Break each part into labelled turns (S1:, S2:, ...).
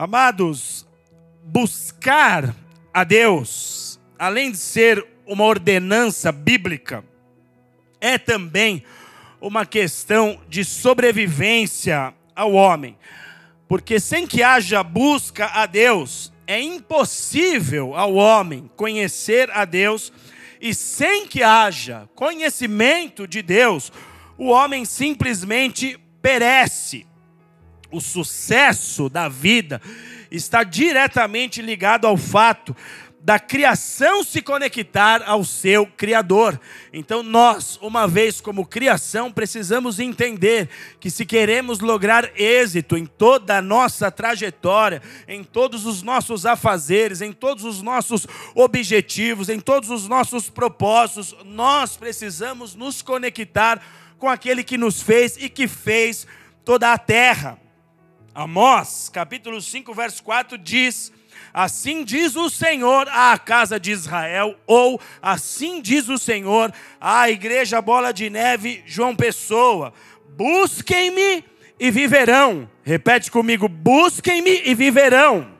S1: Amados, buscar a Deus, além de ser uma ordenança bíblica, é também uma questão de sobrevivência ao homem. Porque sem que haja busca a Deus, é impossível ao homem conhecer a Deus, e sem que haja conhecimento de Deus, o homem simplesmente perece. O sucesso da vida está diretamente ligado ao fato da criação se conectar ao seu Criador. Então, nós, uma vez como criação, precisamos entender que se queremos lograr êxito em toda a nossa trajetória, em todos os nossos afazeres, em todos os nossos objetivos, em todos os nossos propósitos, nós precisamos nos conectar com aquele que nos fez e que fez toda a terra. Amós, capítulo 5, verso 4 diz: Assim diz o Senhor à casa de Israel, ou assim diz o Senhor à igreja Bola de Neve João Pessoa: Busquem-me e viverão. Repete comigo: busquem-me e viverão.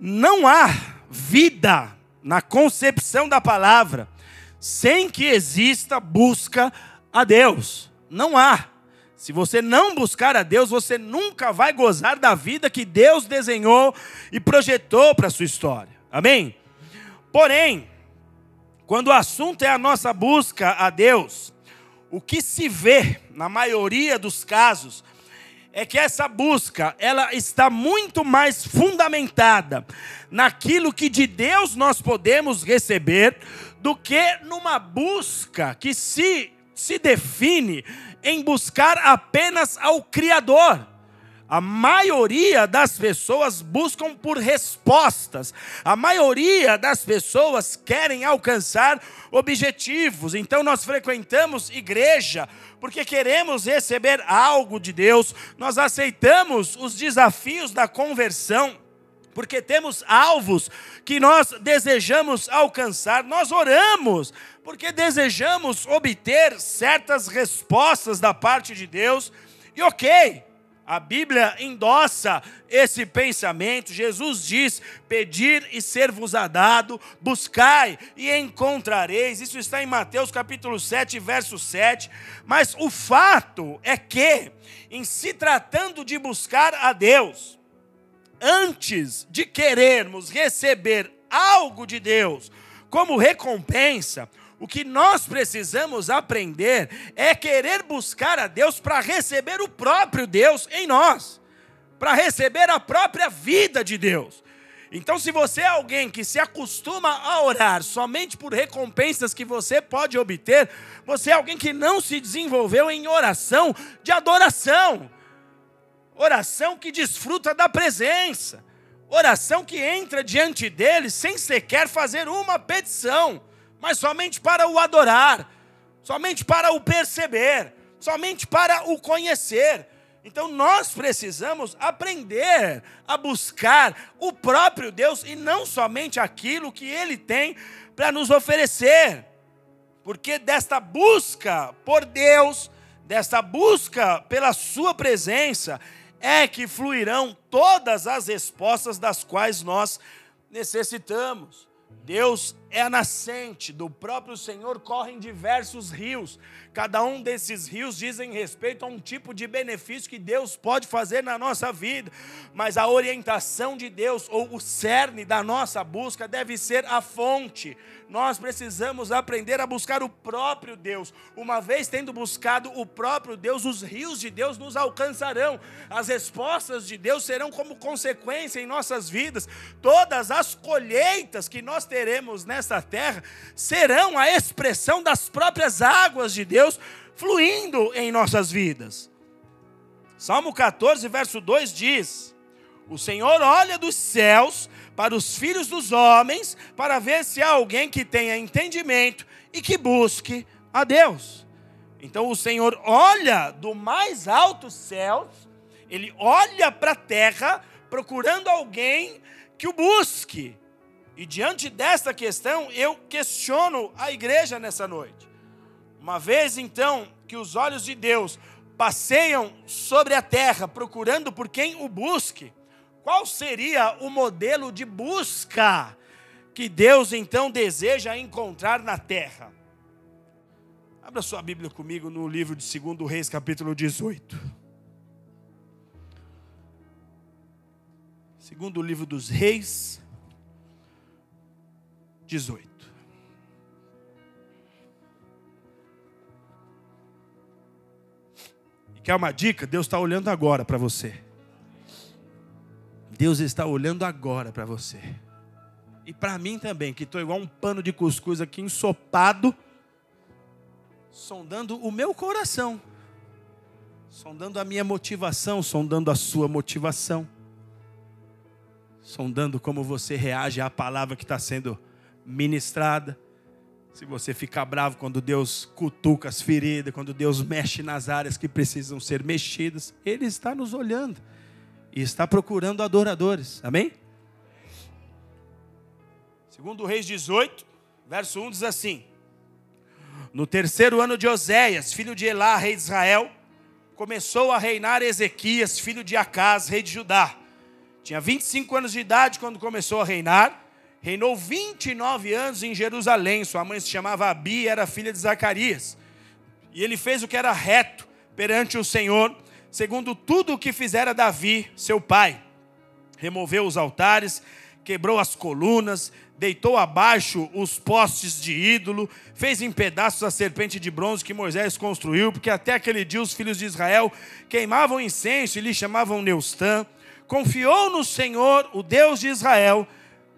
S1: Não há vida na concepção da palavra sem que exista busca a Deus. Não há. Se você não buscar a Deus, você nunca vai gozar da vida que Deus desenhou e projetou para a sua história. Amém? Porém, quando o assunto é a nossa busca a Deus, o que se vê, na maioria dos casos, é que essa busca, ela está muito mais fundamentada naquilo que de Deus nós podemos receber do que numa busca que se se define em buscar apenas ao Criador. A maioria das pessoas buscam por respostas. A maioria das pessoas querem alcançar objetivos. Então nós frequentamos igreja porque queremos receber algo de Deus. Nós aceitamos os desafios da conversão porque temos alvos que nós desejamos alcançar. Nós oramos porque desejamos obter certas respostas da parte de Deus. E ok, a Bíblia endossa esse pensamento. Jesus diz: Pedir e ser-vos-á dado, buscai e encontrareis. Isso está em Mateus capítulo 7, verso 7. Mas o fato é que, em se tratando de buscar a Deus, antes de querermos receber algo de Deus como recompensa, o que nós precisamos aprender é querer buscar a Deus para receber o próprio Deus em nós, para receber a própria vida de Deus. Então, se você é alguém que se acostuma a orar somente por recompensas que você pode obter, você é alguém que não se desenvolveu em oração de adoração, oração que desfruta da presença, oração que entra diante dele sem sequer fazer uma petição mas somente para o adorar, somente para o perceber, somente para o conhecer. Então nós precisamos aprender a buscar o próprio Deus e não somente aquilo que Ele tem para nos oferecer. Porque desta busca por Deus, desta busca pela Sua presença, é que fluirão todas as respostas das quais nós necessitamos. Deus é a nascente, do próprio Senhor correm diversos rios. Cada um desses rios dizem respeito a um tipo de benefício que Deus pode fazer na nossa vida, mas a orientação de Deus ou o cerne da nossa busca deve ser a fonte. Nós precisamos aprender a buscar o próprio Deus. Uma vez tendo buscado o próprio Deus, os rios de Deus nos alcançarão. As respostas de Deus serão como consequência em nossas vidas. Todas as colheitas que nós teremos nessa terra serão a expressão das próprias águas de Deus fluindo em nossas vidas. Salmo 14, verso 2 diz: O Senhor olha dos céus para os filhos dos homens, para ver se há alguém que tenha entendimento e que busque a Deus. Então o Senhor olha do mais alto céus, ele olha para a terra procurando alguém que o busque. E diante desta questão, eu questiono a igreja nessa noite. Uma vez então que os olhos de Deus passeiam sobre a terra procurando por quem o busque. Qual seria o modelo de busca que Deus então deseja encontrar na terra? Abra sua Bíblia comigo no livro de 2 Reis, capítulo 18. Segundo livro dos Reis, 18. E quer uma dica? Deus está olhando agora para você. Deus está olhando agora para você. E para mim também, que estou igual um pano de cuscuz aqui ensopado, sondando o meu coração, sondando a minha motivação, sondando a sua motivação, sondando como você reage à palavra que está sendo ministrada. Se você fica bravo quando Deus cutuca as feridas, quando Deus mexe nas áreas que precisam ser mexidas, Ele está nos olhando e está procurando adoradores. Amém? Segundo Reis 18, verso 1 diz assim: No terceiro ano de Oséias, filho de Elá, rei de Israel, começou a reinar Ezequias, filho de Acás, rei de Judá. Tinha 25 anos de idade quando começou a reinar reinou 29 anos em Jerusalém. Sua mãe se chamava Abi e era filha de Zacarias. E ele fez o que era reto perante o Senhor, segundo tudo o que fizera Davi, seu pai. Removeu os altares, quebrou as colunas, deitou abaixo os postes de ídolo, fez em pedaços a serpente de bronze que Moisés construiu, porque até aquele dia os filhos de Israel queimavam incenso e lhe chamavam Neustã. Confiou no Senhor, o Deus de Israel,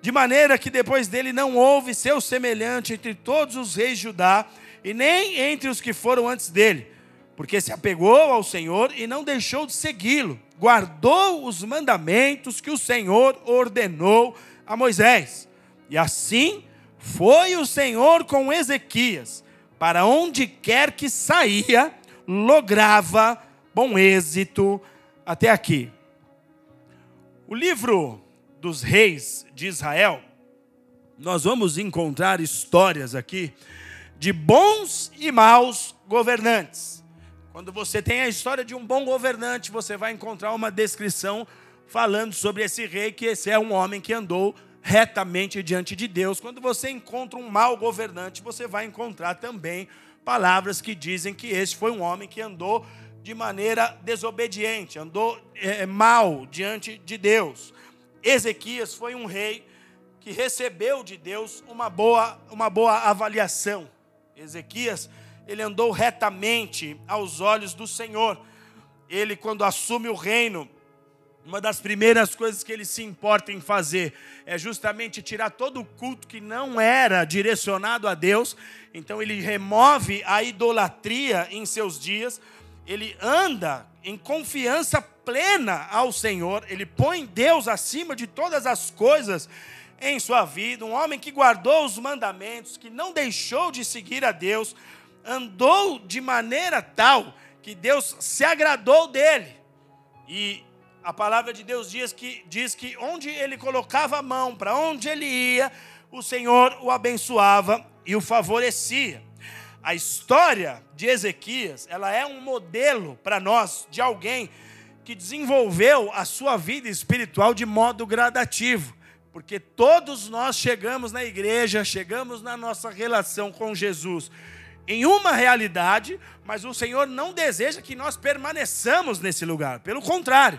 S1: de maneira que depois dele não houve seu semelhante entre todos os reis de Judá, e nem entre os que foram antes dele, porque se apegou ao Senhor e não deixou de segui-lo, guardou os mandamentos que o Senhor ordenou a Moisés. E assim foi o Senhor com Ezequias, para onde quer que saía, lograva bom êxito até aqui. O livro dos reis de Israel, nós vamos encontrar histórias aqui de bons e maus governantes. Quando você tem a história de um bom governante, você vai encontrar uma descrição falando sobre esse rei, que esse é um homem que andou retamente diante de Deus. Quando você encontra um mau governante, você vai encontrar também palavras que dizem que esse foi um homem que andou de maneira desobediente, andou é, mal diante de Deus. Ezequias foi um rei que recebeu de Deus uma boa, uma boa avaliação. Ezequias, ele andou retamente aos olhos do Senhor. Ele, quando assume o reino, uma das primeiras coisas que ele se importa em fazer é justamente tirar todo o culto que não era direcionado a Deus. Então ele remove a idolatria em seus dias. Ele anda em confiança plena ao Senhor, ele põe Deus acima de todas as coisas em sua vida, um homem que guardou os mandamentos, que não deixou de seguir a Deus, andou de maneira tal que Deus se agradou dele. E a palavra de Deus diz que, diz que onde ele colocava a mão, para onde ele ia, o Senhor o abençoava e o favorecia. A história de Ezequias, ela é um modelo para nós de alguém que desenvolveu a sua vida espiritual de modo gradativo. Porque todos nós chegamos na igreja, chegamos na nossa relação com Jesus em uma realidade, mas o Senhor não deseja que nós permaneçamos nesse lugar. Pelo contrário,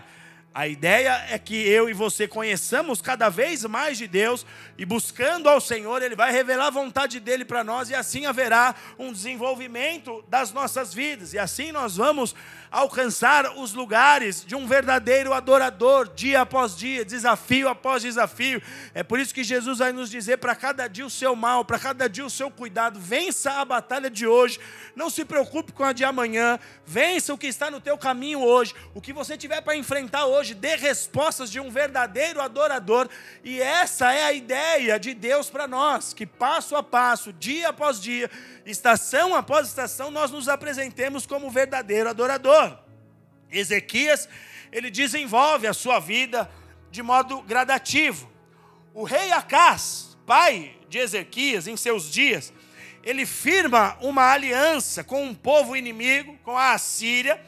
S1: a ideia é que eu e você conheçamos cada vez mais de Deus e buscando ao Senhor, Ele vai revelar a vontade dele para nós e assim haverá um desenvolvimento das nossas vidas. E assim nós vamos alcançar os lugares de um verdadeiro adorador, dia após dia, desafio após desafio. É por isso que Jesus vai nos dizer para cada dia o seu mal, para cada dia o seu cuidado. Vença a batalha de hoje, não se preocupe com a de amanhã, vença o que está no teu caminho hoje. O que você tiver para enfrentar hoje, dê respostas de um verdadeiro adorador. E essa é a ideia de Deus para nós, que passo a passo, dia após dia, estação após estação, nós nos apresentemos como verdadeiro adorador. Ezequias, ele desenvolve a sua vida de modo gradativo. O rei Acás, pai de Ezequias, em seus dias, ele firma uma aliança com um povo inimigo, com a Assíria,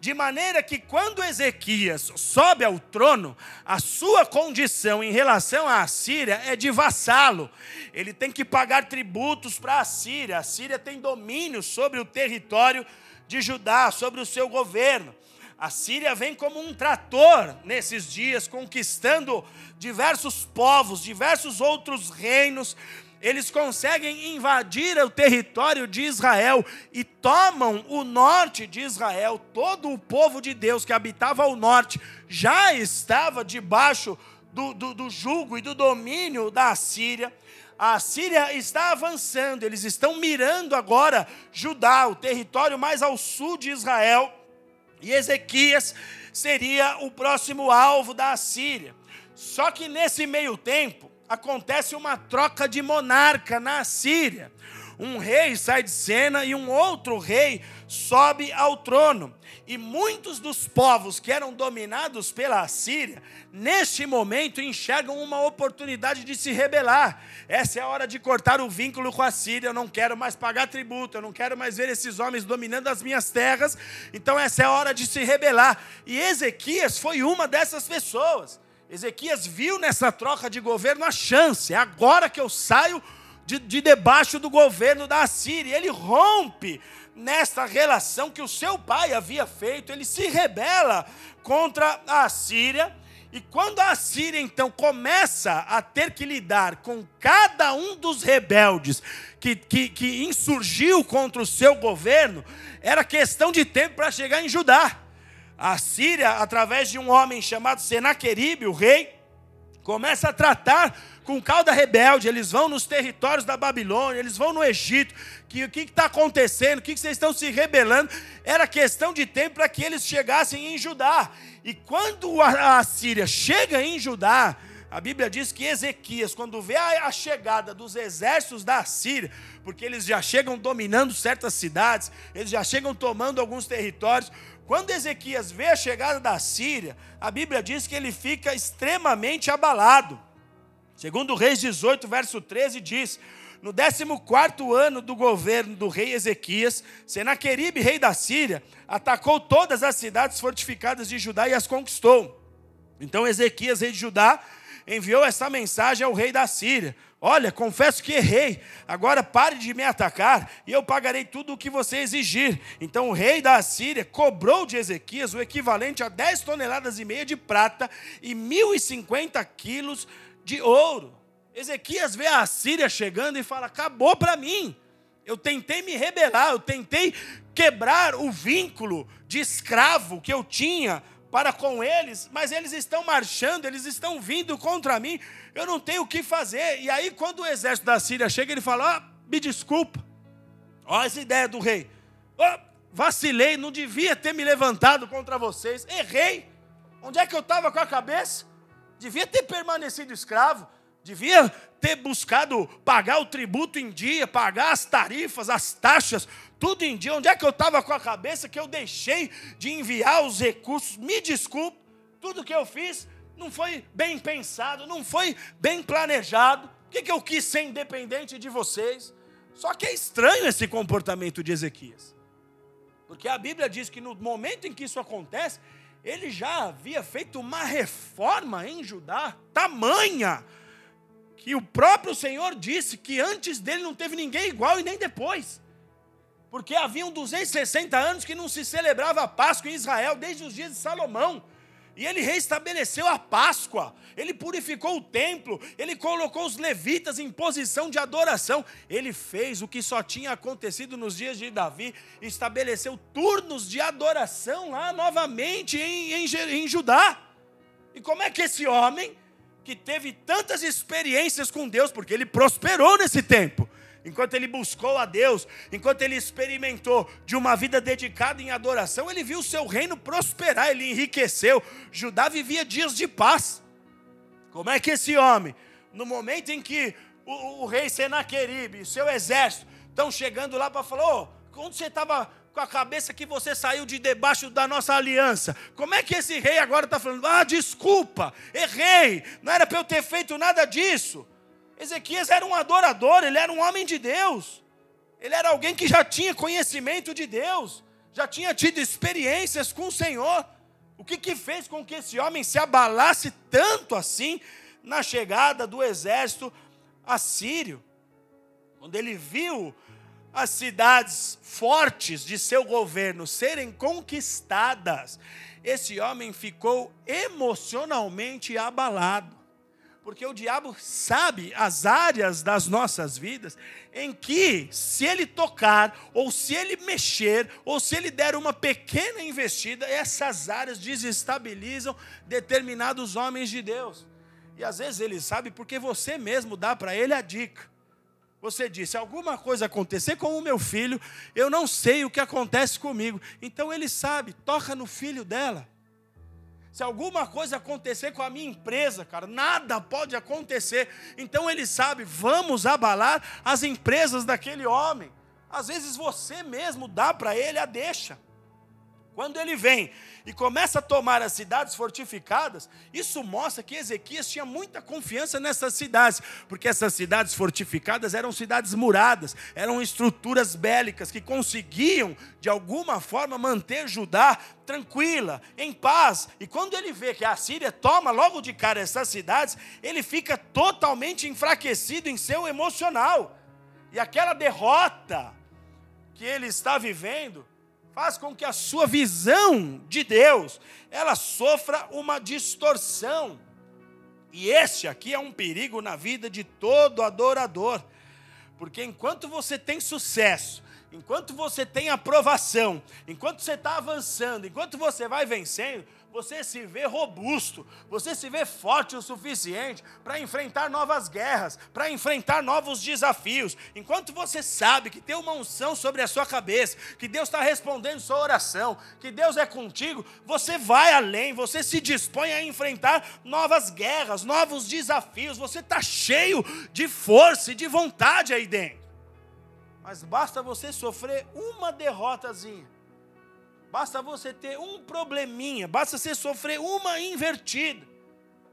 S1: De maneira que quando Ezequias sobe ao trono, a sua condição em relação à Síria é de vassalo. Ele tem que pagar tributos para a Síria. A Síria tem domínio sobre o território de Judá, sobre o seu governo. A Síria vem como um trator nesses dias, conquistando diversos povos, diversos outros reinos. Eles conseguem invadir o território de Israel e tomam o norte de Israel. Todo o povo de Deus que habitava o norte já estava debaixo do, do, do jugo e do domínio da Síria a Síria está avançando, eles estão mirando agora Judá, o território mais ao sul de Israel. E Ezequias seria o próximo alvo da Assíria. Só que nesse meio tempo acontece uma troca de monarca na Assíria. Um rei sai de cena e um outro rei sobe ao trono. E muitos dos povos que eram dominados pela Assíria, neste momento enxergam uma oportunidade de se rebelar. Essa é a hora de cortar o vínculo com a Síria. Eu não quero mais pagar tributo, eu não quero mais ver esses homens dominando as minhas terras. Então, essa é a hora de se rebelar. E Ezequias foi uma dessas pessoas. Ezequias viu nessa troca de governo a chance. É agora que eu saio de, de debaixo do governo da Síria. Ele rompe nesta relação que o seu pai havia feito, ele se rebela contra a Síria. E quando a Síria então começa a ter que lidar com cada um dos rebeldes que, que, que insurgiu contra o seu governo, era questão de tempo para chegar em Judá. A Síria, através de um homem chamado Senaqueribe, o rei, começa a tratar com cauda rebelde, eles vão nos territórios da Babilônia, eles vão no Egito. Que, o que está acontecendo? O que, que vocês estão se rebelando? Era questão de tempo para que eles chegassem em Judá. E quando a, a Síria chega em Judá, a Bíblia diz que Ezequias, quando vê a, a, chegada dos exércitos da Síria, porque eles já chegam dominando certas cidades, eles já chegam tomando alguns territórios. Quando Ezequias vê a chegada da Síria, a Bíblia diz que ele fica extremamente abalado. Segundo Reis 18, verso 13, diz: No 14 ano do governo do rei Ezequias, Senaqueribe, rei da Síria, atacou todas as cidades fortificadas de Judá e as conquistou. Então Ezequias, rei de Judá, enviou essa mensagem ao rei da Síria: Olha, confesso que errei. Agora pare de me atacar e eu pagarei tudo o que você exigir. Então o rei da Assíria cobrou de Ezequias o equivalente a 10 toneladas e meia de prata e 1.050 quilos de ouro. Ezequias vê a Síria chegando e fala: acabou para mim. Eu tentei me rebelar, eu tentei quebrar o vínculo de escravo que eu tinha para com eles, mas eles estão marchando, eles estão vindo contra mim, eu não tenho o que fazer. E aí, quando o exército da Síria chega, ele fala: oh, me desculpa, olha essa ideia do rei, oh, vacilei, não devia ter me levantado contra vocês, errei. Onde é que eu estava com a cabeça? devia ter permanecido escravo, devia ter buscado pagar o tributo em dia, pagar as tarifas, as taxas, tudo em dia. Onde é que eu estava com a cabeça que eu deixei de enviar os recursos? Me desculpe, tudo que eu fiz não foi bem pensado, não foi bem planejado. Por que, que eu quis ser independente de vocês? Só que é estranho esse comportamento de Ezequias. Porque a Bíblia diz que no momento em que isso acontece, ele já havia feito uma reforma em Judá, tamanha, que o próprio Senhor disse que antes dele não teve ninguém igual e nem depois. Porque haviam 260 anos que não se celebrava a Páscoa em Israel, desde os dias de Salomão. E ele restabeleceu a Páscoa, ele purificou o templo, ele colocou os levitas em posição de adoração. Ele fez o que só tinha acontecido nos dias de Davi, estabeleceu turnos de adoração lá novamente em, em, em Judá. E como é que esse homem, que teve tantas experiências com Deus, porque ele prosperou nesse tempo, enquanto ele buscou a Deus, enquanto ele experimentou de uma vida dedicada em adoração, ele viu o seu reino prosperar, ele enriqueceu. Judá vivia dias de paz. Como é que esse homem, no momento em que o, o rei Senaqueribe e seu exército estão chegando lá para falar: oh, onde você estava com a cabeça que você saiu de debaixo da nossa aliança. Como é que esse rei agora está falando? Ah, desculpa, errei, não era para eu ter feito nada disso. Ezequias era um adorador, ele era um homem de Deus. Ele era alguém que já tinha conhecimento de Deus. já tinha tido experiências com o Senhor. O que, que fez com que esse homem se abalasse tanto assim na chegada do exército assírio? Quando ele viu as cidades fortes de seu governo serem conquistadas, esse homem ficou emocionalmente abalado. Porque o diabo sabe as áreas das nossas vidas em que, se ele tocar, ou se ele mexer, ou se ele der uma pequena investida, essas áreas desestabilizam determinados homens de Deus. E às vezes ele sabe porque você mesmo dá para ele a dica. Você disse: alguma coisa acontecer com o meu filho, eu não sei o que acontece comigo. Então ele sabe, toca no filho dela. Se alguma coisa acontecer com a minha empresa, cara, nada pode acontecer. Então ele sabe, vamos abalar as empresas daquele homem. Às vezes você mesmo dá para ele a deixa. Quando ele vem e começa a tomar as cidades fortificadas, isso mostra que Ezequias tinha muita confiança nessas cidades, porque essas cidades fortificadas eram cidades muradas, eram estruturas bélicas que conseguiam, de alguma forma, manter Judá tranquila, em paz. E quando ele vê que a Síria toma logo de cara essas cidades, ele fica totalmente enfraquecido em seu emocional. E aquela derrota que ele está vivendo faz com que a sua visão de Deus ela sofra uma distorção. E esse aqui é um perigo na vida de todo adorador. Porque enquanto você tem sucesso, enquanto você tem aprovação, enquanto você está avançando, enquanto você vai vencendo, você se vê robusto, você se vê forte o suficiente para enfrentar novas guerras, para enfrentar novos desafios. Enquanto você sabe que tem uma unção sobre a sua cabeça, que Deus está respondendo sua oração, que Deus é contigo, você vai além, você se dispõe a enfrentar novas guerras, novos desafios. Você está cheio de força e de vontade aí dentro. Mas basta você sofrer uma derrotazinha Basta você ter um probleminha, basta você sofrer uma invertida.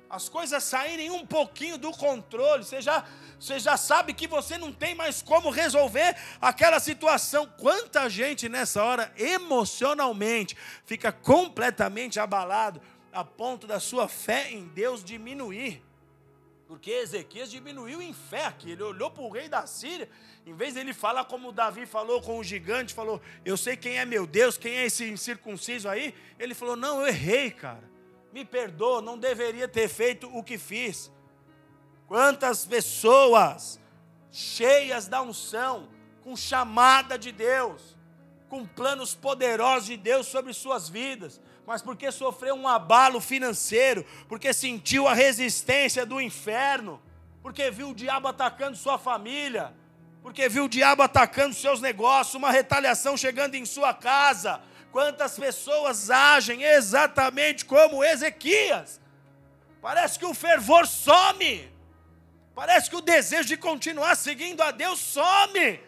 S1: As coisas saírem um pouquinho do controle, você já, você já sabe que você não tem mais como resolver aquela situação. Quanta gente nessa hora, emocionalmente, fica completamente abalado a ponto da sua fé em Deus diminuir. Porque Ezequias diminuiu em fé aqui. Ele olhou para o rei da Síria, em vez ele falar como Davi falou com o gigante, falou: Eu sei quem é meu Deus, quem é esse incircunciso aí. Ele falou: Não, eu errei, cara. Me perdoa, não deveria ter feito o que fiz. Quantas pessoas cheias da unção, com chamada de Deus, com planos poderosos de Deus sobre suas vidas, mas porque sofreu um abalo financeiro, porque sentiu a resistência do inferno, porque viu o diabo atacando sua família, porque viu o diabo atacando seus negócios, uma retaliação chegando em sua casa. Quantas pessoas agem exatamente como Ezequias? Parece que o fervor some, parece que o desejo de continuar seguindo a Deus some.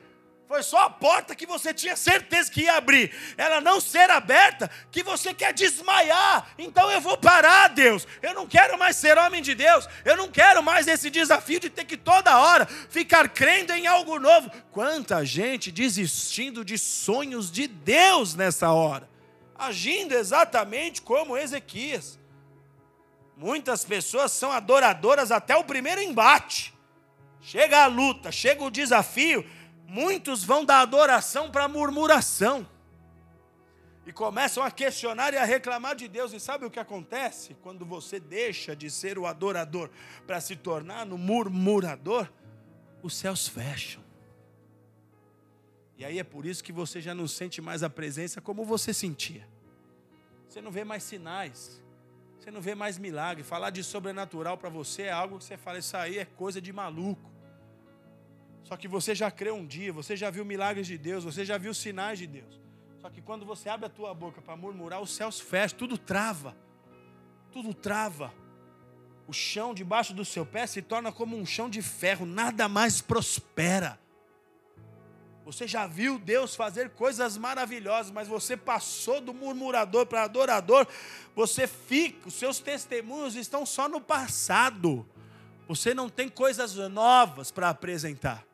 S1: Foi só a porta que você tinha certeza que ia abrir. Ela não ser aberta, que você quer desmaiar. Então eu vou parar, Deus. Eu não quero mais ser homem de Deus. Eu não quero mais esse desafio de ter que toda hora ficar crendo em algo novo. Quanta gente desistindo de sonhos de Deus nessa hora. Agindo exatamente como Ezequias. Muitas pessoas são adoradoras até o primeiro embate. Chega a luta, chega o desafio muitos vão da adoração para a murmuração. E começam a questionar e a reclamar de Deus. E sabe o que acontece quando você deixa de ser o adorador para se tornar no murmurador? Os céus fecham. E aí é por isso que você já não sente mais a presença como você sentia. Você não vê mais sinais. Você não vê mais milagre. Falar de sobrenatural para você é algo que você fala, isso aí é coisa de maluco. Só que você já creu um dia, você já viu milagres de Deus, você já viu sinais de Deus. Só que quando você abre a tua boca para murmurar, os céus fecham, tudo trava. Tudo trava. O chão debaixo do seu pé se torna como um chão de ferro, nada mais prospera. Você já viu Deus fazer coisas maravilhosas, mas você passou do murmurador para adorador, você fica, os seus testemunhos estão só no passado. Você não tem coisas novas para apresentar.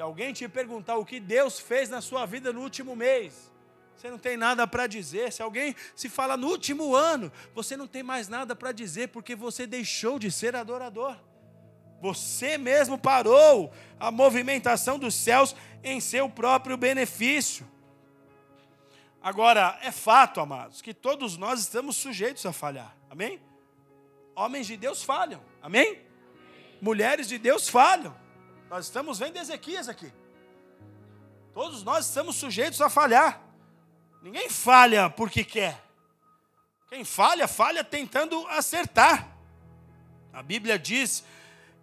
S1: Se alguém te perguntar o que Deus fez na sua vida no último mês, Você não tem nada para dizer. Se alguém se fala no último ano, você não tem mais nada para dizer porque você deixou de ser adorador. Você mesmo parou a movimentação dos céus em seu próprio benefício. Agora, é fato, amados, que todos nós estamos sujeitos a falhar. Amém? Homens de Deus falham. Amém? Amém. Mulheres de Deus falham. Nós estamos vendo Ezequias aqui. Todos nós estamos sujeitos a falhar. Ninguém falha porque quer. Quem falha, falha tentando acertar. A Bíblia diz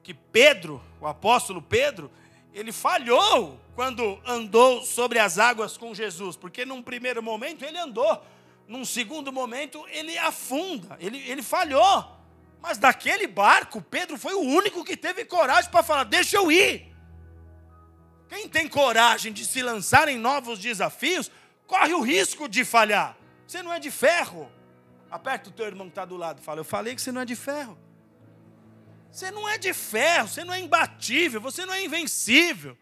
S1: que Pedro, o apóstolo Pedro, ele falhou quando andou sobre as águas com Jesus, porque num primeiro momento ele andou, num segundo momento ele afunda, ele, ele falhou. Mas daquele barco, Pedro foi o único que teve coragem para falar: deixa eu ir. Quem tem coragem de se lançar em novos desafios, corre o risco de falhar. Você não é de ferro. Aperta o teu irmão que está do lado e fala: Eu falei que você não é de ferro. Você não é de ferro, você não é imbatível, você não é invencível.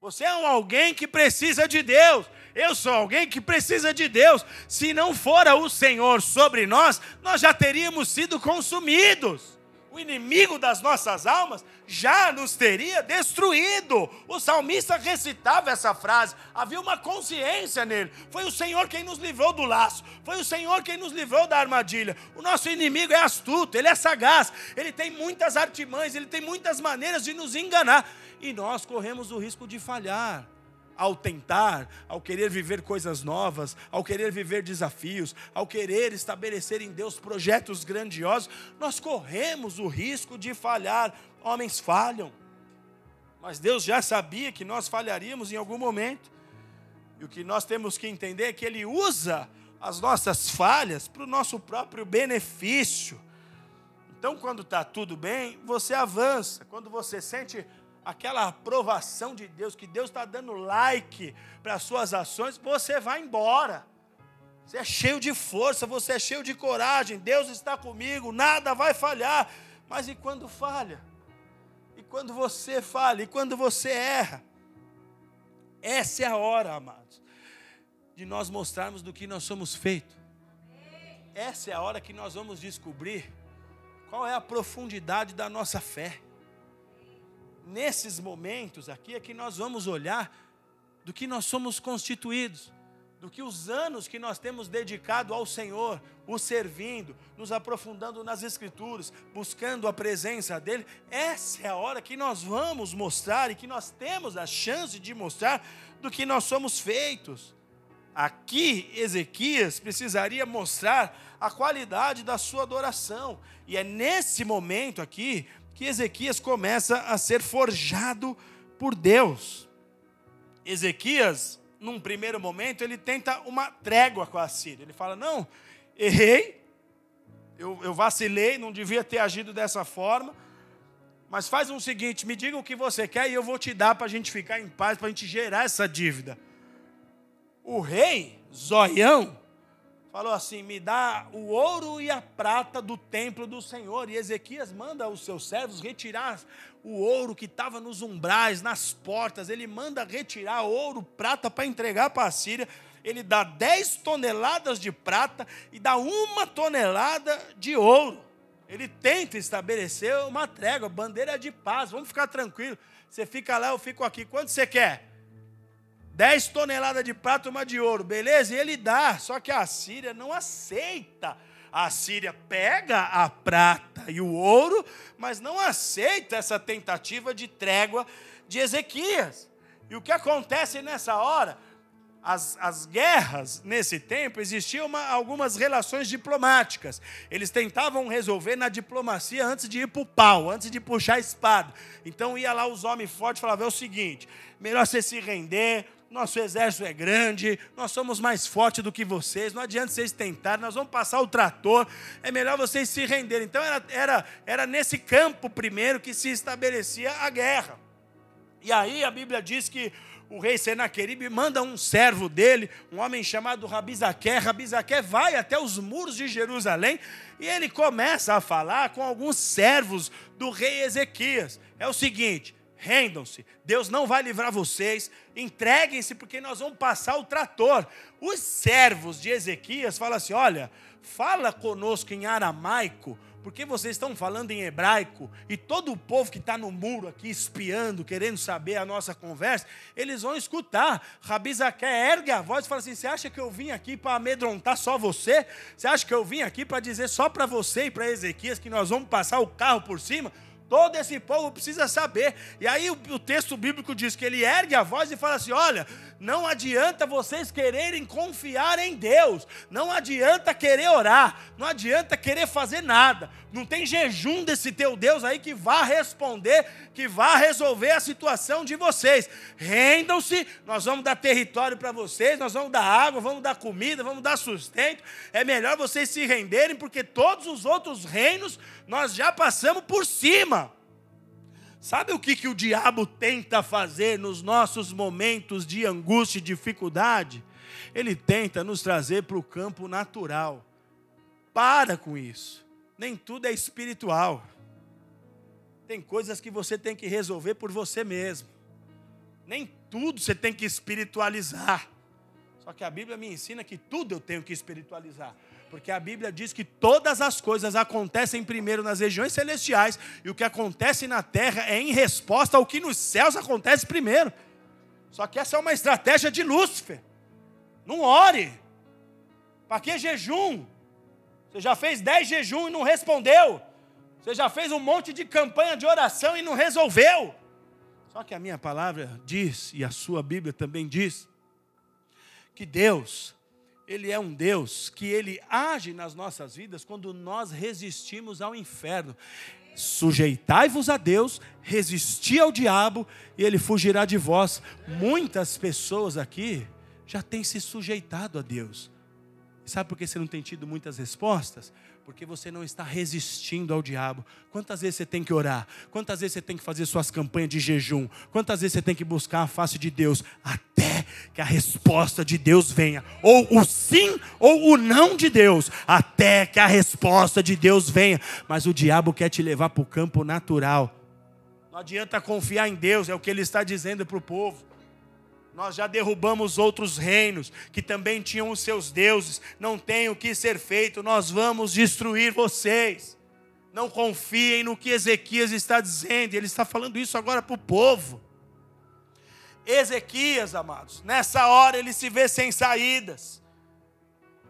S1: Você é um alguém que precisa de Deus. Eu sou alguém que precisa de Deus. Se não fora o Senhor sobre nós, nós já teríamos sido consumidos o inimigo das nossas almas já nos teria destruído. O salmista recitava essa frase, havia uma consciência nele. Foi o Senhor quem nos livrou do laço, foi o Senhor quem nos livrou da armadilha. O nosso inimigo é astuto, ele é sagaz, ele tem muitas artimanhas, ele tem muitas maneiras de nos enganar. E nós corremos o risco de falhar ao tentar, ao querer viver coisas novas, ao querer viver desafios, ao querer estabelecer em Deus projetos grandiosos, nós corremos o risco de falhar. Homens falham, mas Deus já sabia que nós falharíamos em algum momento. E o que nós temos que entender é que Ele usa as nossas falhas para o nosso próprio benefício. Então, quando está tudo bem, você avança. Quando você sente aquela aprovação de Deus, que Deus está dando like para as suas ações, você vai embora. Você é cheio de força, você é cheio de coragem, Deus está comigo, nada vai falhar. Mas e quando falha? E quando você falha? E quando você erra? Essa é a hora, amados, de nós mostrarmos do que nós somos feitos. Essa é a hora que nós vamos descobrir qual é a profundidade da nossa fé nesses momentos aqui é que nós vamos olhar do que nós somos constituídos, do que os anos que nós temos dedicado ao Senhor, o servindo, nos aprofundando nas Escrituras, buscando a presença dEle, essa é a hora que nós vamos mostrar e que nós temos a chance de mostrar do que nós somos feitos. Aqui, Ezequias precisaria mostrar a qualidade da sua adoração, e é nesse momento aqui que Ezequias começa a ser forjado por Deus. Ezequias, num primeiro momento, ele tenta uma trégua com a Síria. Ele fala: Não, errei, eu, eu vacilei, não devia ter agido dessa forma. Mas faz o um seguinte: me diga o que você quer e eu vou te dar para a gente ficar em paz, para a gente gerar essa dívida. O rei, Zoião, falou assim: me dá o ouro e a prata do templo do Senhor. E Ezequias manda os seus servos retirar o ouro que estava nos umbrais, nas portas. Ele manda retirar ouro, prata para entregar para a Síria. Ele dá 10 toneladas de prata e dá uma tonelada de ouro. Ele tenta estabelecer uma trégua, bandeira de paz. Vamos ficar tranquilo. Você fica lá, eu fico aqui. Quanto você quer? 10 toneladas de prata, uma de ouro, beleza? E ele dá, só que a Síria não aceita. A Síria pega a prata e o ouro, mas não aceita essa tentativa de trégua de Ezequias. E o que acontece nessa hora? As, as guerras nesse tempo existiam uma, algumas relações diplomáticas. Eles tentavam resolver na diplomacia antes de ir para o pau, antes de puxar a espada. Então ia lá os homens fortes e falavam: é o seguinte, melhor você se render, nosso exército é grande, nós somos mais fortes do que vocês, não adianta vocês tentarem, nós vamos passar o trator, é melhor vocês se renderem. Então era, era, era nesse campo primeiro que se estabelecia a guerra. E aí a Bíblia diz que o rei Senaqueribe manda um servo dele, um homem chamado Rabizaqué. Rabizaqué vai até os muros de Jerusalém e ele começa a falar com alguns servos do rei Ezequias. É o seguinte: rendam-se. Deus não vai livrar vocês. Entreguem-se, porque nós vamos passar o trator. Os servos de Ezequias falam assim: olha, fala conosco em aramaico, porque vocês estão falando em hebraico, e todo o povo que está no muro aqui espiando, querendo saber a nossa conversa, eles vão escutar. Rabi Zaqué ergue a voz e fala assim: Você acha que eu vim aqui para amedrontar só você? Você acha que eu vim aqui para dizer só para você e para Ezequias que nós vamos passar o carro por cima? Todo esse povo precisa saber. E aí o, o, texto bíblico diz que ele ergue a voz e fala assim: olha, não adianta vocês quererem confiar em Deus, não adianta querer orar, não adianta querer fazer nada. Não tem jejum desse teu Deus aí que vá responder, que vá resolver a situação de vocês. Rendam-se, nós vamos dar território para vocês, nós vamos dar água, vamos dar comida, vamos dar sustento. É melhor vocês se renderem, porque todos os outros reinos nós já passamos por cima. Sabe o que, que o diabo tenta fazer nos nossos momentos de angústia e dificuldade? Ele tenta nos trazer para o campo natural. Para com isso. Nem tudo é espiritual. Tem coisas que você tem que resolver por você mesmo. Nem tudo você tem que espiritualizar. Só que a Bíblia me ensina que tudo eu tenho que espiritualizar. Porque a Bíblia diz que todas as coisas acontecem primeiro nas regiões celestiais e o que acontece na terra é em resposta ao que nos céus acontece primeiro. Só que essa é uma estratégia de Lúcifer. Não ore. Para que jejum? Você já fez dez jejum e não respondeu. Você já fez um monte de campanha de oração e não resolveu. Só que a minha palavra diz, e a sua Bíblia também diz, que Deus ele é um Deus que ele age nas nossas vidas quando nós resistimos ao inferno. Sujeitai-vos a Deus, resisti ao diabo e ele fugirá de vós. Muitas pessoas aqui já têm se sujeitado a Deus. Sabe por que você não tem tido muitas respostas? Porque você não está resistindo ao diabo. Quantas vezes você tem que orar? Quantas vezes você tem que fazer suas campanhas de jejum? Quantas vezes você tem que buscar a face de Deus? Até que a resposta de Deus venha. Ou o sim ou o não de Deus. Até que a resposta de Deus venha. Mas o diabo quer te levar para o campo natural. Não adianta confiar em Deus, é o que ele está dizendo para o povo. Nós já derrubamos outros reinos que também tinham os seus deuses. Não tem o que ser feito, nós vamos destruir vocês. Não confiem no que Ezequias está dizendo, ele está falando isso agora para o povo. Ezequias, amados, nessa hora ele se vê sem saídas.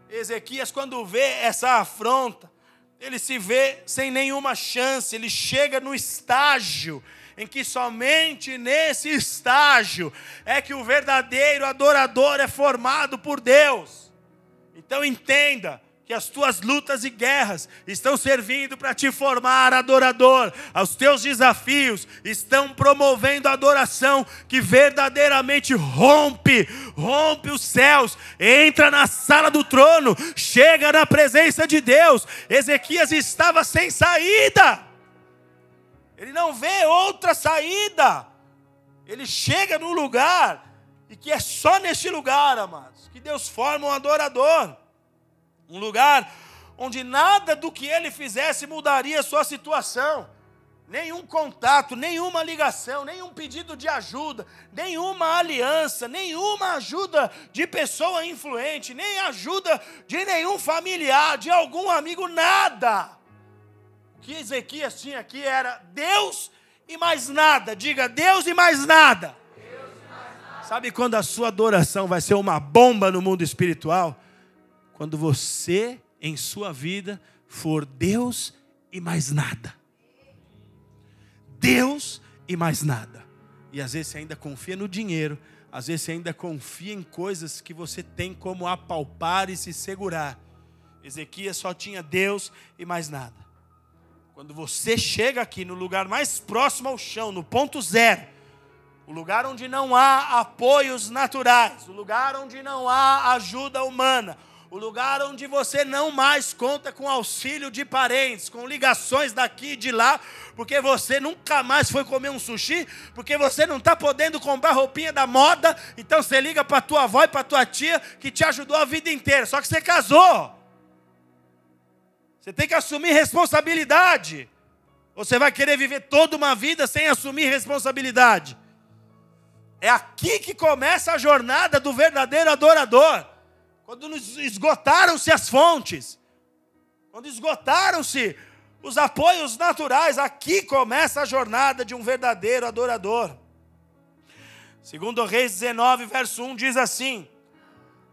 S1: Ezequias, quando vê essa afronta, ele se vê sem nenhuma chance, ele chega no estágio em que somente nesse estágio é que o verdadeiro adorador é formado por Deus. Então entenda, que as tuas lutas e guerras estão servindo para te formar adorador. Os teus desafios estão promovendo a adoração que verdadeiramente rompe, rompe os céus, entra na sala do trono, chega na presença de Deus. Ezequias estava sem saída. Ele não vê outra saída. Ele chega num lugar e que é só neste lugar, amados, que Deus forma um adorador. Um lugar onde nada do que ele fizesse mudaria a sua situação. Nenhum contato, nenhuma ligação, nenhum pedido de ajuda, nenhuma aliança, nenhuma ajuda de pessoa influente, nem ajuda de nenhum familiar, de algum amigo, nada que Ezequias tinha aqui era Deus e mais nada. Diga Deus e mais nada. Deus e mais nada. Sabe quando a sua adoração vai ser uma bomba no mundo espiritual? Quando você, em sua vida, for Deus e mais nada. Deus e mais nada. E às vezes você ainda confia no dinheiro, às vezes você ainda confia em coisas que você tem como apalpar e se segurar. Ezequias só tinha Deus e mais nada. Quando você chega aqui no lugar mais próximo ao chão, no ponto zero, o lugar onde não há apoios naturais, o lugar onde não há ajuda humana, o lugar onde você não mais conta com auxílio de parentes, com ligações daqui e de lá, porque você nunca mais foi comer um sushi, porque você não está podendo comprar roupinha da moda, então você liga para tua avó e para tua tia que te ajudou a vida inteira, só que você casou. Você tem que assumir responsabilidade. Você vai querer viver toda uma vida sem assumir responsabilidade? É aqui que começa a jornada do verdadeiro adorador. Quando esgotaram-se as fontes, quando esgotaram-se os apoios naturais, aqui começa a jornada de um verdadeiro adorador. Segundo Reis 19, verso 1 diz assim: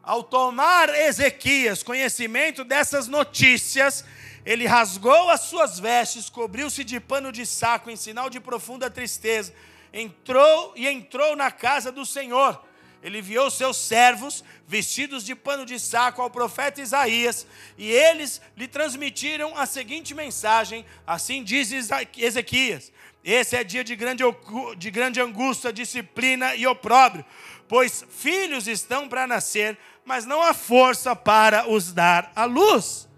S1: Ao tomar Ezequias conhecimento dessas notícias, ele rasgou as suas vestes, cobriu-se de pano de saco em sinal de profunda tristeza. Entrou e entrou na casa do Senhor. Ele enviou seus servos, vestidos de pano de saco, ao profeta Isaías, e eles lhe transmitiram a seguinte mensagem: Assim diz Ezequias: Esse é dia de grande, de grande angústia, disciplina e opróbrio, pois filhos estão para nascer, mas não há força para os dar à luz.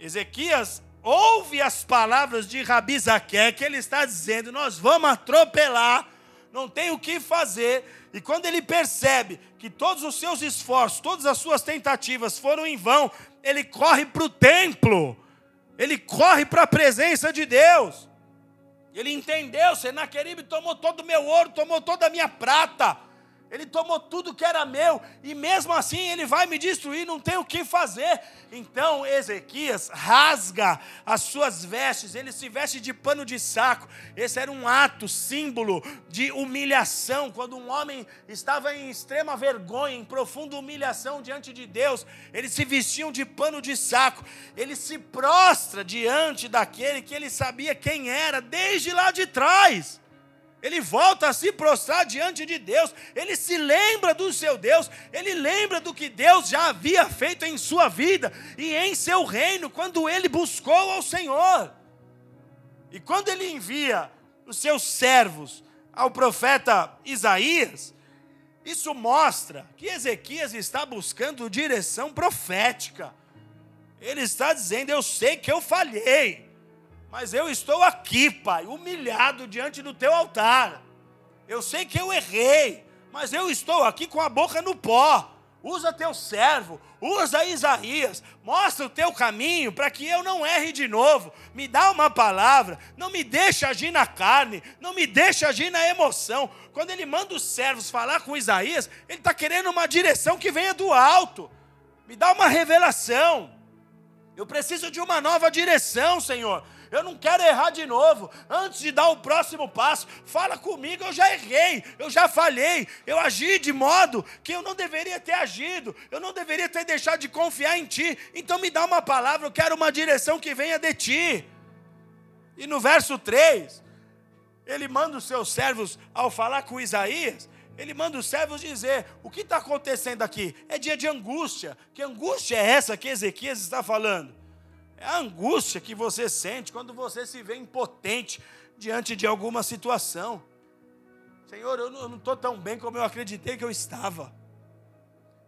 S1: Ezequias ouve as palavras de Rabi Zaqué, que ele está dizendo: Nós vamos atropelar, não tem o que fazer. E quando ele percebe que todos os seus esforços, todas as suas tentativas foram em vão, ele corre para o templo, ele corre para a presença de Deus. Ele entendeu: Senaqueribe tomou todo o meu ouro, tomou toda a minha prata ele tomou tudo que era meu e mesmo assim ele vai me destruir, não tem o que fazer. Então Ezequias rasga as suas vestes, ele se veste de pano de saco. Esse era um ato, símbolo de humilhação. Quando um homem estava em extrema vergonha, em profunda humilhação diante de Deus, eles se vestiam de pano de saco. Ele se prostra diante daquele que ele sabia quem era desde lá de trás. Ele volta a se prostrar diante de Deus, ele se lembra do seu Deus, ele lembra do que Deus já havia feito em sua vida e em seu reino, quando ele buscou ao Senhor. E quando ele envia os seus servos ao profeta Isaías, isso mostra que Ezequias está buscando direção profética. Ele está dizendo: Eu sei que eu falhei, mas eu estou aqui, Pai, humilhado diante do teu altar. Eu sei que eu errei, mas eu estou aqui com a boca no pó. Usa teu servo, usa Isaías, mostra o teu caminho para que eu não erre de novo. Me dá uma palavra, não me deixe agir na carne, não me deixe agir na emoção. Quando ele manda os servos falar com Isaías, ele está querendo uma direção que venha do alto. Me dá uma revelação. Eu preciso de uma nova direção, Senhor eu não quero errar de novo. Antes de dar o próximo passo, fala comigo, eu já errei, eu já falhei, eu agi de modo que eu não deveria ter agido, eu não deveria ter deixado de confiar em Ti. Então me dá uma palavra, eu quero uma direção que venha de Ti. E no verso 3, ele manda os seus servos, ao falar com Isaías, ele manda os servos dizer: o que está acontecendo aqui? É dia de angústia. Que angústia é essa que Ezequias está falando? É a angústia que você sente quando você se vê impotente diante de alguma situação. Senhor, eu não estou tão bem como eu acreditei que eu estava.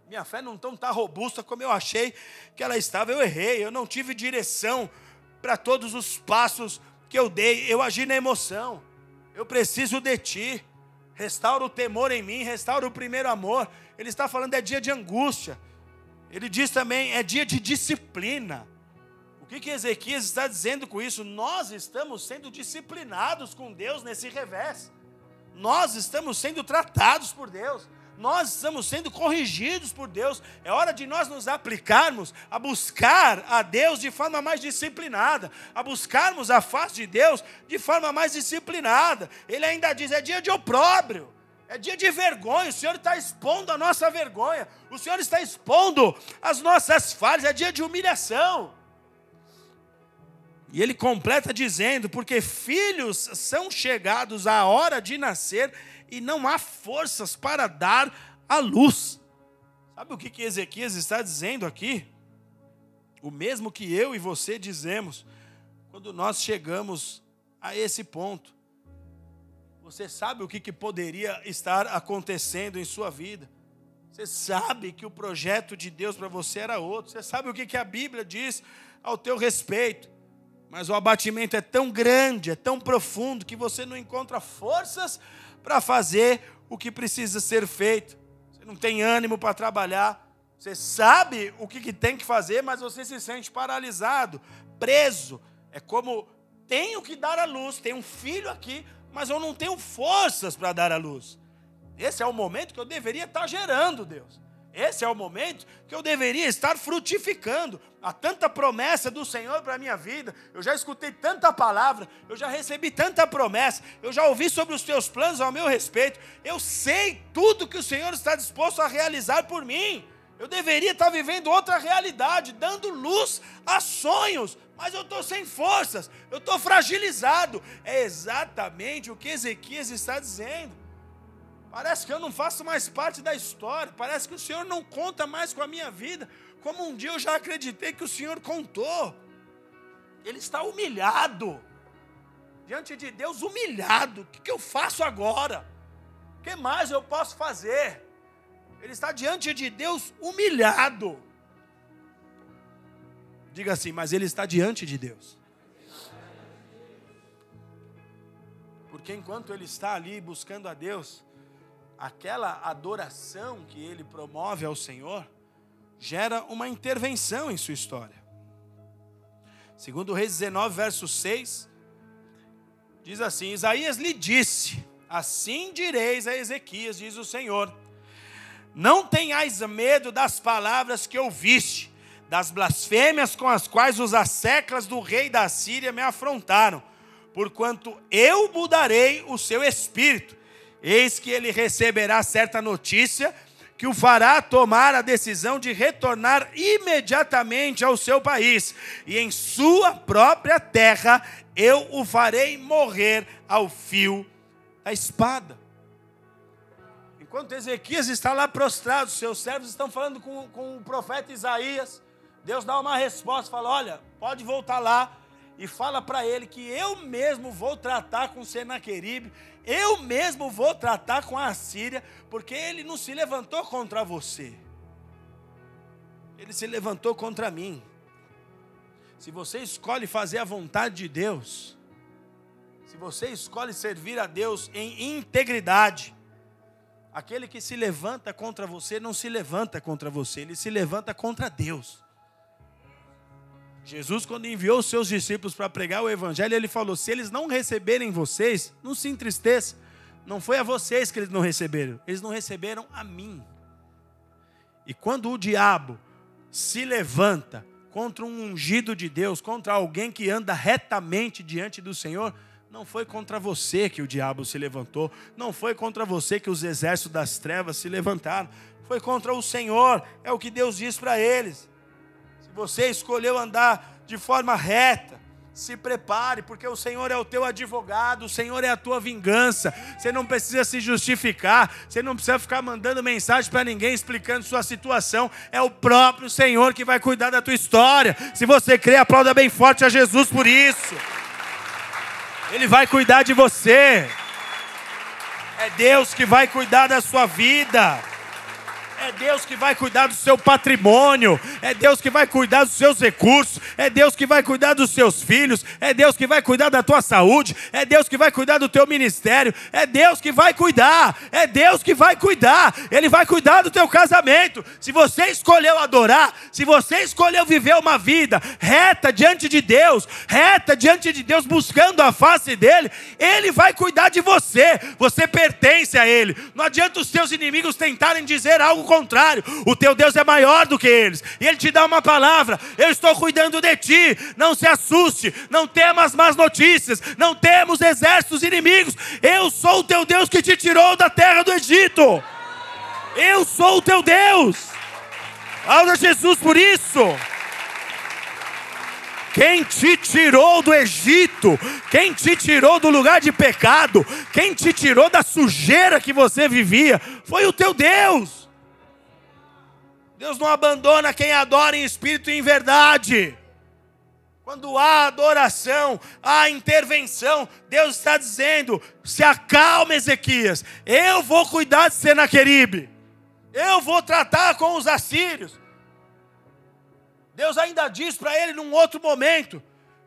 S1: Minha fé não está robusta como eu achei que ela estava. Eu errei, eu não tive direção para todos os passos que eu dei. Eu agi na emoção. Eu preciso de ti. Restaura o temor em mim, restaura o primeiro amor. Ele está falando é dia de angústia. Ele diz também é dia de disciplina que, que Ezequias está dizendo com isso? Nós estamos sendo disciplinados com Deus nesse revés. Nós estamos sendo tratados por Deus. Nós estamos sendo corrigidos por Deus. É hora de nós nos aplicarmos a buscar a Deus de forma mais disciplinada, a buscarmos a face de Deus de forma mais disciplinada. Ele ainda diz: é dia de opróbrio. É dia de vergonha, o Senhor está expondo a nossa vergonha, o Senhor está expondo as nossas falhas, é dia de humilhação. E ele completa dizendo: porque filhos são chegados à hora de nascer e não há forças para dar a luz. Sabe o que, Ezequias está dizendo aqui? O mesmo que eu e você dizemos quando nós chegamos a esse ponto. Você sabe o que, poderia estar acontecendo em sua vida. Você sabe que o projeto de Deus para você era outro. Você sabe o que a Bíblia diz ao teu respeito. Mas o abatimento é tão grande, é tão profundo, que você não encontra forças para fazer o que precisa ser feito. Você não tem ânimo para trabalhar. Você sabe o que, tem que fazer, mas você se sente paralisado, preso. É como tenho que dar a luz, tenho um filho aqui, mas eu não tenho forças para dar a luz. Esse é o momento que eu deveria estar gerando, Deus. Esse é o momento que eu deveria estar frutificando. Há tanta promessa do Senhor para a minha vida, eu já escutei tanta palavra, eu já recebi tanta promessa, eu já ouvi sobre os teus planos ao meu respeito, eu sei tudo que o Senhor está disposto a realizar por mim. Eu deveria estar vivendo outra realidade, dando luz a sonhos, mas eu estou sem forças, eu estou fragilizado. É exatamente o que Ezequias está dizendo. Parece que eu não faço mais parte da história. Parece que o Senhor não conta mais com a minha vida. Como um dia eu já acreditei que o Senhor contou. Ele está humilhado. Diante de Deus, humilhado. O que eu faço agora? O que mais eu posso fazer? Ele está diante de Deus humilhado. Diga assim, mas ele está diante de Deus. Porque enquanto ele está ali buscando a Deus, aquela adoração que ele promove ao Senhor gera uma intervenção em sua história. Segundo Reis 19, verso 6, diz assim: Isaías lhe disse: Assim direis a Ezequias, diz o Senhor: Não tenhais medo das palavras que ouviste, das blasfêmias com as quais os asseclas do rei da Síria me afrontaram, porquanto eu mudarei o seu espírito Eis que ele receberá certa notícia que o fará tomar a decisão de retornar imediatamente ao seu país, e em sua própria terra eu o farei morrer ao fio da espada. Enquanto Ezequias está lá prostrado, seus servos estão falando com, com o profeta Isaías, Deus dá uma resposta, fala: Olha, pode voltar lá e fala para ele que eu mesmo vou tratar com Senaqueribe eu mesmo vou tratar com a Assíria, porque ele não se levantou contra você, ele se levantou contra mim. Se você escolhe fazer a vontade de Deus, se você escolhe servir a Deus em integridade, aquele que se levanta contra você não se levanta contra você, ele se levanta contra Deus. Jesus, quando enviou os seus discípulos para pregar o Evangelho, ele falou: se eles não receberem vocês, não se entristeça. Não foi a vocês que eles não receberam, eles não receberam a mim. E quando o diabo se levanta contra um ungido de Deus, contra alguém que anda retamente diante do Senhor, não foi contra você que o diabo se levantou, não foi contra você que os exércitos das trevas se levantaram, foi contra o Senhor, é o que Deus diz para eles você escolheu andar de forma reta, se prepare, porque o Senhor é o teu advogado, o Senhor é a tua vingança. Você não precisa se justificar, você não precisa ficar mandando mensagem para ninguém explicando sua situação. É o próprio Senhor que vai cuidar da tua história. Se você crê, aplauda bem forte a Jesus por isso. Ele vai cuidar de você. É Deus que vai cuidar da sua vida. É Deus que vai cuidar do seu patrimônio. É Deus que vai cuidar dos seus recursos. É Deus que vai cuidar dos seus filhos. É Deus que vai cuidar da tua saúde. É Deus que vai cuidar do teu ministério. É Deus que vai cuidar. É Deus que vai cuidar. Ele vai cuidar do teu casamento. Se você escolheu adorar, se você escolheu viver uma vida reta diante de Deus, reta diante de Deus, buscando a face dele, ele vai cuidar de você. Você pertence a ele. Não adianta os teus inimigos tentarem dizer algo contrário, o teu Deus é maior do que eles. E ele te dá uma palavra: eu estou cuidando de ti. Não se assuste, não temas más notícias, não temos exércitos inimigos. Eu sou o teu Deus que te tirou da terra do Egito. Eu sou o teu Deus. Aula Jesus por isso. Quem te tirou do Egito, quem te tirou do lugar de pecado, quem te tirou da sujeira que você vivia, foi o teu Deus. Deus não abandona quem adora em espírito e em verdade. Quando há adoração, há intervenção, Deus está dizendo: se acalma, Ezequias, eu vou cuidar de Senaqueribe, eu vou tratar com os assírios. Deus ainda diz para ele num outro momento: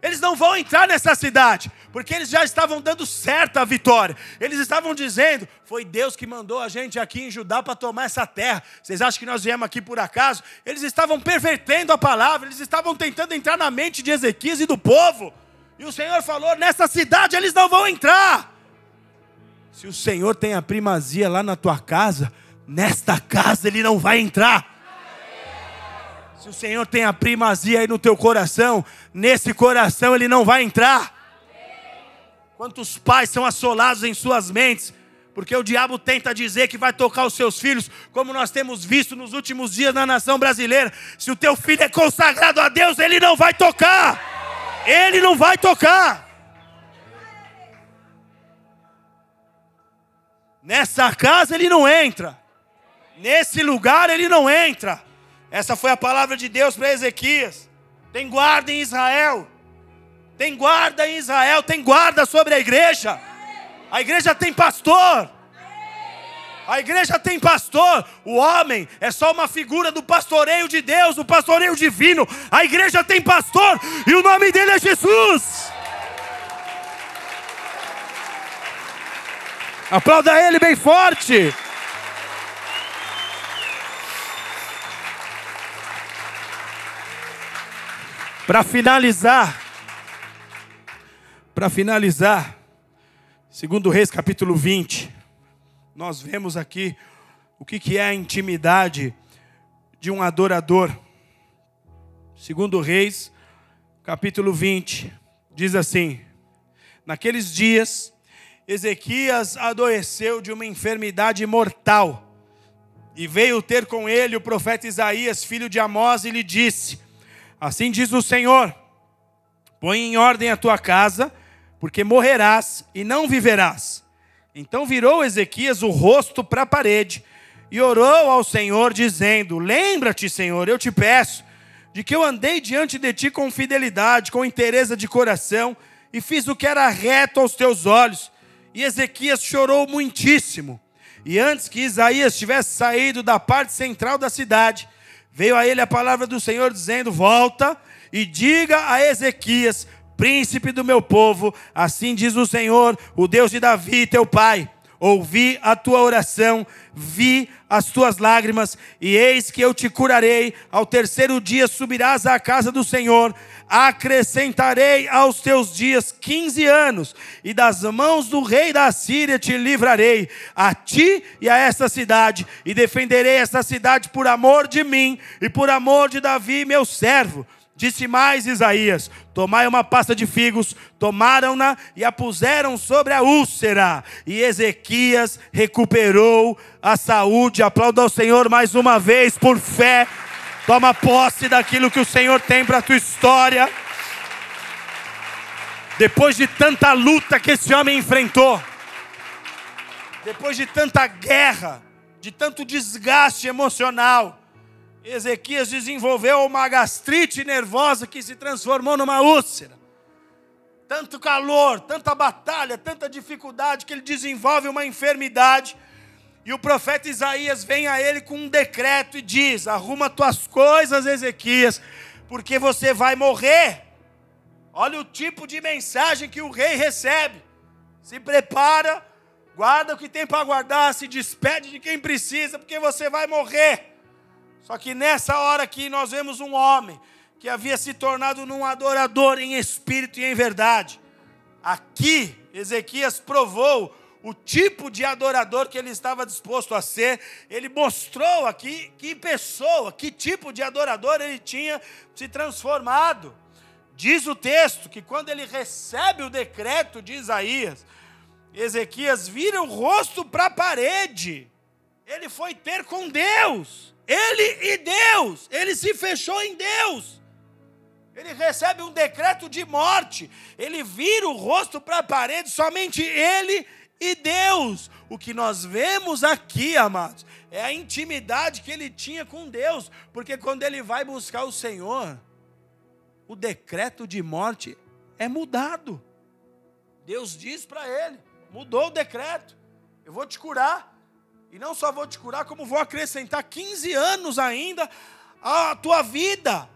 S1: eles não vão entrar nessa cidade, porque eles já estavam dando certa vitória. Eles estavam dizendo: foi Deus que mandou a gente aqui em Judá para tomar essa terra. Vocês acham que nós viemos aqui por acaso? Eles estavam pervertendo a palavra, eles estavam tentando entrar na mente de Ezequias e do povo. E o Senhor falou: nessa cidade eles não vão entrar. Se o Senhor tem a primazia lá na tua casa, nesta casa ele não vai entrar. Se o Senhor tem a primazia aí no teu coração, nesse coração ele não vai entrar. Quantos pais são assolados em suas mentes, porque o diabo tenta dizer que vai tocar os seus filhos, como nós temos visto nos últimos dias na nação brasileira. Se o teu filho é consagrado a Deus, ele não vai tocar. Ele não vai tocar. Nessa casa ele não entra. Nesse lugar ele não entra. Essa foi a palavra de Deus para Ezequias. Tem guarda em Israel. Tem guarda em Israel, tem guarda sobre a igreja. A igreja tem pastor. A igreja tem pastor. O homem é só uma figura do pastoreio de Deus, do pastoreio divino. A igreja tem pastor e o nome dele é Jesus. Aplauda ele bem forte. Para finalizar, para finalizar, segundo Reis capítulo 20, nós vemos aqui o que, que é a intimidade de um adorador. Segundo Reis, capítulo 20, diz assim: Naqueles dias, Ezequias adoeceu de uma enfermidade mortal. E veio ter com ele o profeta Isaías, filho de Amós, e lhe disse: Assim diz o Senhor: Põe em ordem a tua casa, porque morrerás e não viverás. Então virou Ezequias o rosto para a parede e orou ao Senhor, dizendo: Lembra-te, Senhor, eu te peço, de que eu andei diante de ti com fidelidade, com interesse de coração, e fiz o que era reto aos teus olhos e Ezequias chorou muitíssimo. E antes que Isaías tivesse saído da parte central da cidade, veio a ele a palavra do Senhor dizendo: Volta e diga a Ezequias, príncipe do meu povo, assim diz o Senhor, o Deus de Davi, teu pai. Ouvi a tua oração, vi as tuas lágrimas, e eis que eu te curarei. Ao terceiro dia subirás à casa do Senhor acrescentarei aos teus dias quinze anos, e das mãos do rei da Síria te livrarei, a ti e a esta cidade, e defenderei esta cidade por amor de mim e por amor de Davi, meu servo. Disse mais Isaías: Tomai uma pasta de figos, tomaram-na e a puseram sobre a úlcera. E Ezequias recuperou a saúde. Aplauda ao Senhor mais uma vez por fé. Toma posse daquilo que o Senhor tem para a tua história. Depois de tanta luta que esse homem enfrentou, depois de tanta guerra, de tanto desgaste emocional, Ezequias desenvolveu uma gastrite nervosa que se transformou numa úlcera. Tanto calor, tanta batalha, tanta dificuldade que ele desenvolve uma enfermidade e o profeta Isaías vem a ele com um decreto e diz: Arruma tuas coisas, Ezequias, porque você vai morrer. Olha o tipo de mensagem que o rei recebe. Se prepara, guarda o que tem para guardar, se despede de quem precisa, porque você vai morrer. Só que nessa hora aqui nós vemos um homem que havia se tornado um adorador em espírito e em verdade. Aqui, Ezequias provou o tipo de adorador que ele estava disposto a ser, ele mostrou aqui que pessoa, que tipo de adorador ele tinha se transformado. Diz o texto que quando ele recebe o decreto de Isaías, Ezequias vira o rosto para a parede. Ele foi ter com Deus. Ele e Deus. Ele se fechou em Deus. Ele recebe um decreto de morte. Ele vira o rosto para a parede. Somente ele e Deus. O que nós vemos aqui, amados, é a intimidade que ele tinha com Deus, porque quando ele vai buscar o Senhor, o decreto de morte é mudado. Deus diz para ele: mudou o decreto, eu vou te curar. E não só vou te curar, como vou acrescentar 15 anos ainda à tua vida.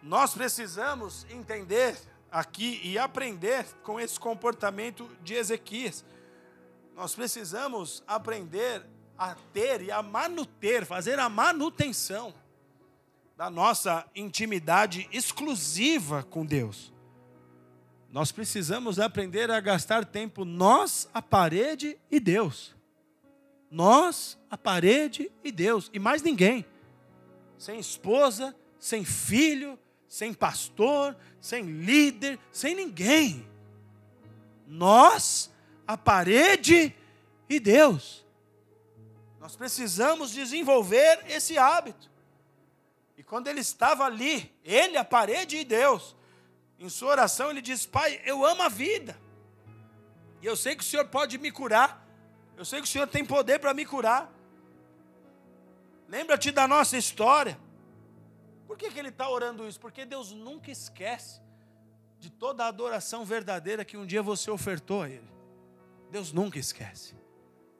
S1: Nós precisamos entender aqui e aprender com esse comportamento de Ezequias. Nós precisamos aprender a ter e a manuter, fazer a manutenção da nossa intimidade exclusiva com Deus. Nós precisamos aprender a gastar tempo nós, a parede e Deus. Nós, a parede e Deus, e mais ninguém. Sem esposa, sem filho, sem pastor, sem líder, sem ninguém. Nós, a parede e Deus. Nós precisamos desenvolver esse hábito. E quando ele estava ali, ele, a parede e Deus, em sua oração, ele diz: Pai, eu amo a vida. E eu sei que o Senhor pode me curar. Eu sei que o Senhor tem poder para me curar. Lembra-te da nossa história. Por que, que ele está orando isso? Porque Deus nunca esquece de toda a adoração verdadeira que um dia você ofertou a Ele. Deus nunca esquece.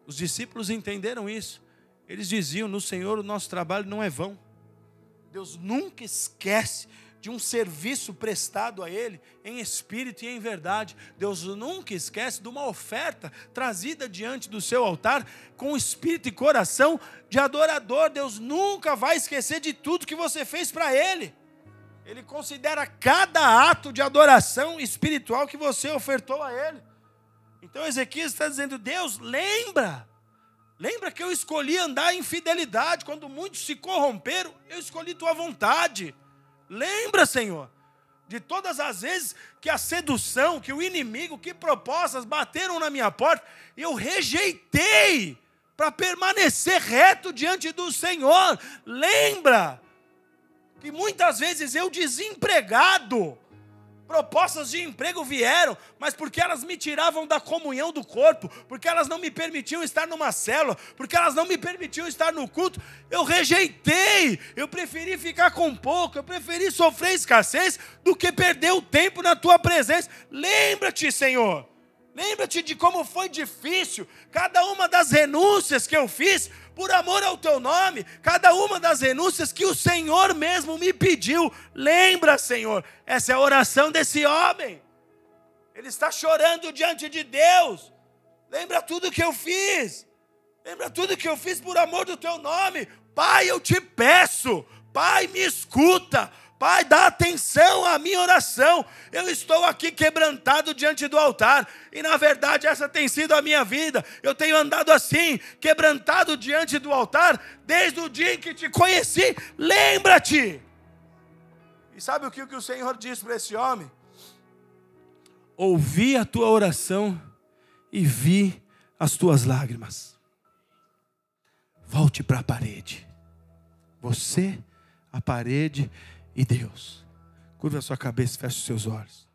S1: Os discípulos entenderam isso. Eles diziam: No Senhor o nosso trabalho não é vão. Deus nunca esquece de um serviço prestado a Ele em espírito e em verdade. Deus nunca esquece de uma oferta trazida diante do seu altar com espírito e coração de adorador. Deus nunca vai esquecer de tudo que você fez para Ele. Ele considera cada ato de adoração espiritual que você ofertou a Ele. Então Ezequias está dizendo: Deus, lembra. Lembra que eu escolhi andar em fidelidade. Quando muitos se corromperam, eu escolhi tua vontade. Lembra, Senhor, de todas as vezes que a sedução, que o inimigo, que propostas bateram na minha porta, eu rejeitei para permanecer reto diante do Senhor. Lembra que muitas vezes eu desempregado, Propostas de emprego vieram, mas porque elas me tiravam da comunhão do corpo, porque elas não me permitiam estar numa célula, porque elas não me permitiam estar no culto, eu rejeitei. Eu preferi ficar com pouco, eu preferi sofrer escassez do que perder o tempo na tua presença. Lembra-te, Senhor. Lembra-te de como foi difícil cada uma das renúncias que eu fiz por amor ao teu nome, cada uma das renúncias que o Senhor mesmo me pediu. Lembra, Senhor, essa é a oração desse homem. Ele está chorando diante de Deus. Lembra tudo que eu fiz. Lembra tudo que eu fiz por amor do teu nome. Pai, eu te peço. Pai, me escuta. Pai, dá atenção à minha oração. Eu estou aqui quebrantado diante do altar. E na verdade, essa tem sido a minha vida. Eu tenho andado assim, quebrantado diante do altar, desde o dia em que te conheci. Lembra-te. E sabe o que, o Senhor disse para esse homem? Ouvi a tua oração e vi as tuas lágrimas. Volte para a parede. Você, a parede e Deus. Curva a sua cabeça feche os seus olhos.